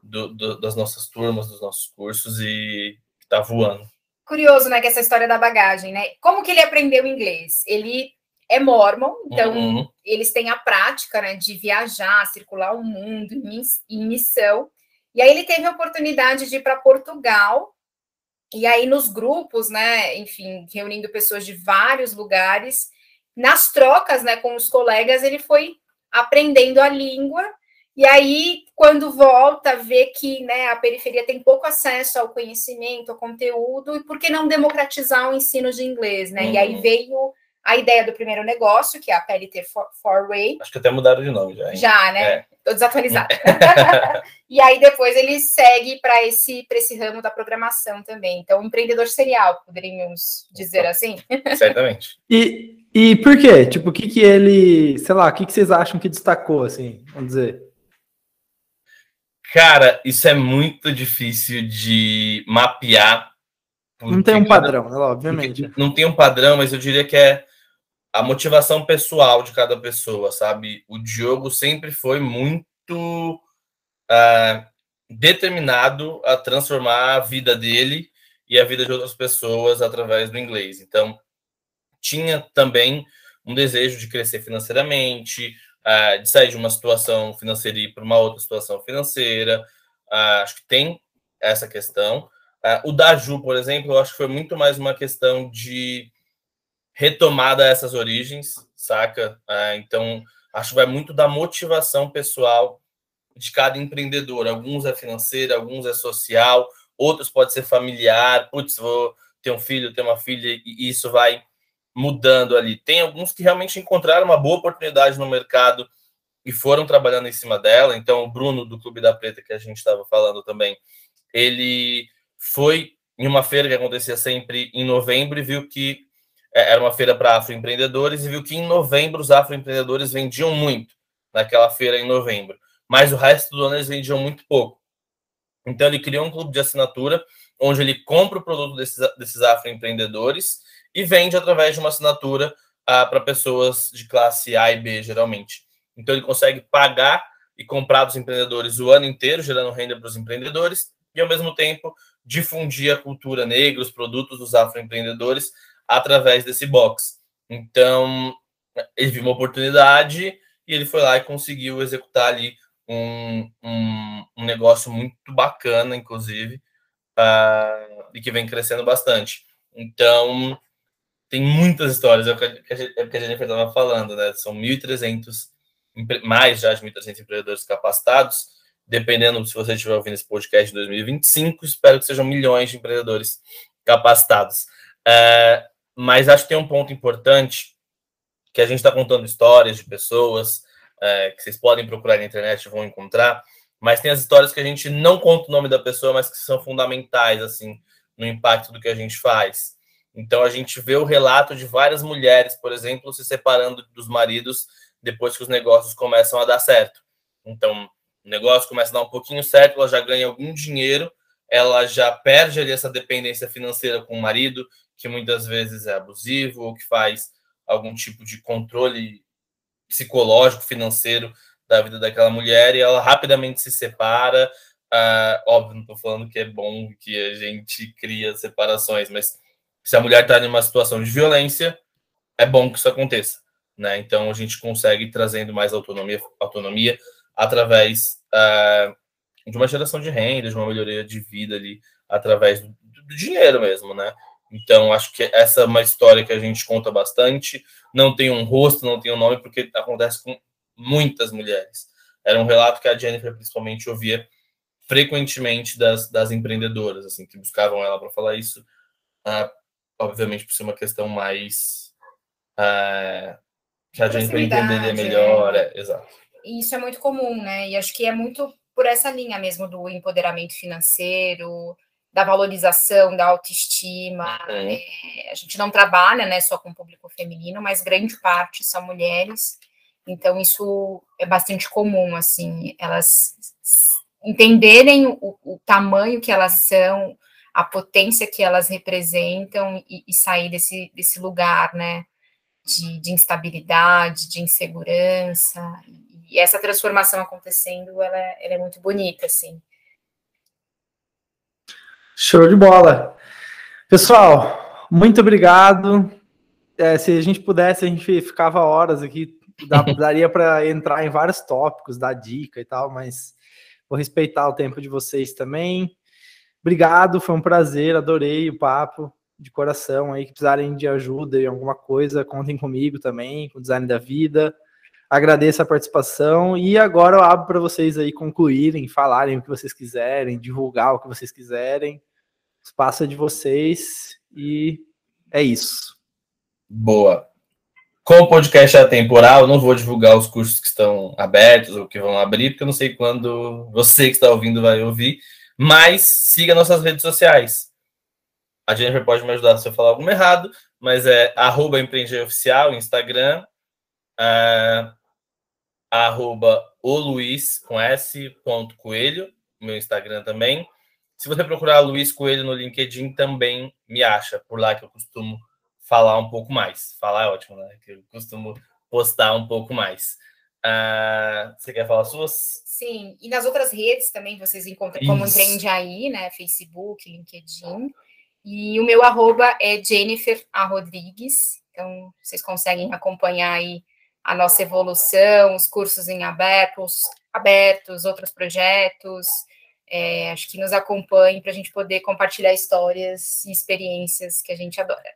do, do, das nossas turmas, dos nossos cursos e está voando. Curioso, né, que essa história da bagagem, né? Como que ele aprendeu inglês? Ele é mormon, então uhum. eles têm a prática, né, de viajar, circular o mundo em missão. E aí ele teve a oportunidade de ir para Portugal, e aí nos grupos, né, enfim, reunindo pessoas de vários lugares, nas trocas, né, com os colegas, ele foi aprendendo a língua, e aí, quando volta, vê que né, a periferia tem pouco acesso ao conhecimento, ao conteúdo, e por que não democratizar o ensino de inglês, né? Uhum. E aí uhum. veio a ideia do primeiro negócio, que é a PLT Four-Way. Acho que até mudaram de nome já. Hein? Já, né? É. Tô desatualizada. e aí depois ele segue para esse, esse ramo da programação também. Então, empreendedor serial, poderíamos dizer assim? Certamente. e, e por quê? Tipo, o que que ele, sei lá, o que que vocês acham que destacou, assim, vamos dizer? Cara, isso é muito difícil de mapear. Não tem um padrão, né, obviamente. Não tem um padrão, mas eu diria que é a motivação pessoal de cada pessoa, sabe? O Diogo sempre foi muito uh, determinado a transformar a vida dele e a vida de outras pessoas através do inglês. Então, tinha também um desejo de crescer financeiramente, uh, de sair de uma situação financeira e ir para uma outra situação financeira. Uh, acho que tem essa questão. o da Ju, por exemplo, eu acho que foi muito mais uma questão de retomada a essas origens, saca? Então, acho que vai muito da motivação pessoal de cada empreendedor. Alguns é financeiro, alguns é social, outros pode ser familiar. Putz, vou ter um filho, ter uma filha, e isso vai mudando ali. Tem alguns que realmente encontraram uma boa oportunidade no mercado e foram trabalhando em cima dela. Então, o Bruno, do Clube da Preta, que a gente estava falando também, ele foi em uma feira que acontecia sempre em novembro e viu que é, era uma feira para afroempreendedores e viu que em novembro os afroempreendedores vendiam muito naquela feira em novembro, mas o resto do ano eles vendiam muito pouco. Então ele criou um clube de assinatura onde ele compra o produto desses, desses afroempreendedores e vende através de uma assinatura ah, para pessoas de classe A e B, geralmente. Então ele consegue pagar e comprar dos empreendedores o ano inteiro, gerando renda para os empreendedores, e ao mesmo tempo difundir a cultura negra, os produtos dos afroempreendedores através desse box. Então, ele viu uma oportunidade e ele foi lá e conseguiu executar ali um, um, um negócio muito bacana, inclusive, uh, e que vem crescendo bastante. Então, tem muitas histórias, é o que a Jennifer estava falando, né? São 1.300, mais já de 1.300 empreendedores capacitados, dependendo se você estiver ouvindo esse podcast em 2025, espero que sejam milhões de empreendedores capacitados. É, mas acho que tem um ponto importante, que a gente está contando histórias de pessoas, é, que vocês podem procurar na internet e vão encontrar, mas tem as histórias que a gente não conta o nome da pessoa, mas que são fundamentais, assim, no impacto do que a gente faz. Então a gente vê o relato de várias mulheres, por exemplo, se separando dos maridos depois que os negócios começam a dar certo. Então, o negócio começa a dar um pouquinho certo, ela já ganha algum dinheiro, ela já perde ali essa dependência financeira com o marido, que muitas vezes é abusivo ou que faz algum tipo de controle psicológico, financeiro da vida daquela mulher, e ela rapidamente se separa. Uh, óbvio, não estou falando que é bom que a gente cria separações, mas se a mulher está em uma situação de violência, é bom que isso aconteça. Né? Então a gente consegue trazendo mais autonomia, autonomia através uh, de uma geração de renda, de uma melhoria de vida ali, através do, do, dinheiro mesmo, né? Então acho que essa é uma história que a gente conta bastante. Não tem um rosto, não tem um nome, porque acontece com muitas mulheres. Era um relato que a Jennifer principalmente ouvia frequentemente das, das empreendedoras, assim, que buscavam ela para falar isso. Uh, obviamente por ser uma questão mais uh, que a gente entenderia melhor, é. é, exato. E isso é muito comum, né? E acho que é muito por essa linha mesmo do empoderamento financeiro, da valorização, da autoestima. Uhum. É, a gente não trabalha, né, só com o público feminino, mas grande parte são mulheres. Então isso é bastante comum, assim, elas entenderem o, o tamanho que elas são, a potência que elas representam e, e sair desse, desse lugar, né, de, de, instabilidade, de insegurança, e essa transformação acontecendo, ela, é, ela é muito bonita, assim. Show de bola! Pessoal, muito obrigado. É, se a gente pudesse, a gente ficava horas aqui, daria para entrar em vários tópicos, dar dica e tal, mas vou respeitar o tempo de vocês também. Obrigado, foi um prazer, adorei o papo de coração aí, que precisarem de ajuda em alguma coisa, contem comigo também, com o design da vida. Agradeço a participação e agora eu abro para vocês aí concluírem, falarem o que vocês quiserem, divulgar o que vocês quiserem. Espaço é de vocês e é isso. Boa. Como o podcast é atemporal, não vou divulgar os cursos que estão abertos ou que vão abrir, porque eu não sei quando você que está ouvindo vai ouvir. Mas siga nossas redes sociais. A Jennifer pode me ajudar se eu falar algum errado, mas é arroba Instagram, é, arroba o Luiz com S ponto Coelho, meu Instagram também. Se você procurar Luiz Coelho no LinkedIn, também me acha. Por lá que eu costumo falar um pouco mais. Falar é ótimo, né? Que eu costumo postar um pouco mais. Uh, você quer falar suas? Sim, e nas outras redes também vocês encontram Isso. como Empreende Aí, né? Facebook, LinkedIn. E o meu arroba é Jennifer A. Rodrigues. Então, vocês conseguem acompanhar aí a nossa evolução, os cursos em abertos, abertos, outros projetos. É, acho que nos acompanhem para a gente poder compartilhar histórias e experiências que a gente adora.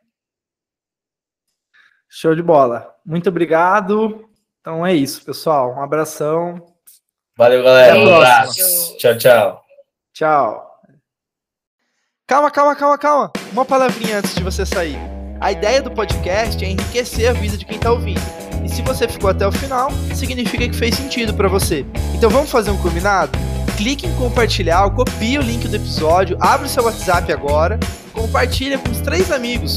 Show de bola. Muito obrigado. Então é isso, pessoal. Um abração. Valeu, galera. Um abraço. Tchau, tchau. Tchau. Calma, calma, calma, calma. Uma palavrinha antes de você sair. A ideia do podcast é enriquecer a vida de quem está ouvindo. E se você ficou até o final, significa que fez sentido para você. Então vamos fazer um combinado? Clique em compartilhar, copie o link do episódio, abre o seu WhatsApp agora, compartilha com os três amigos,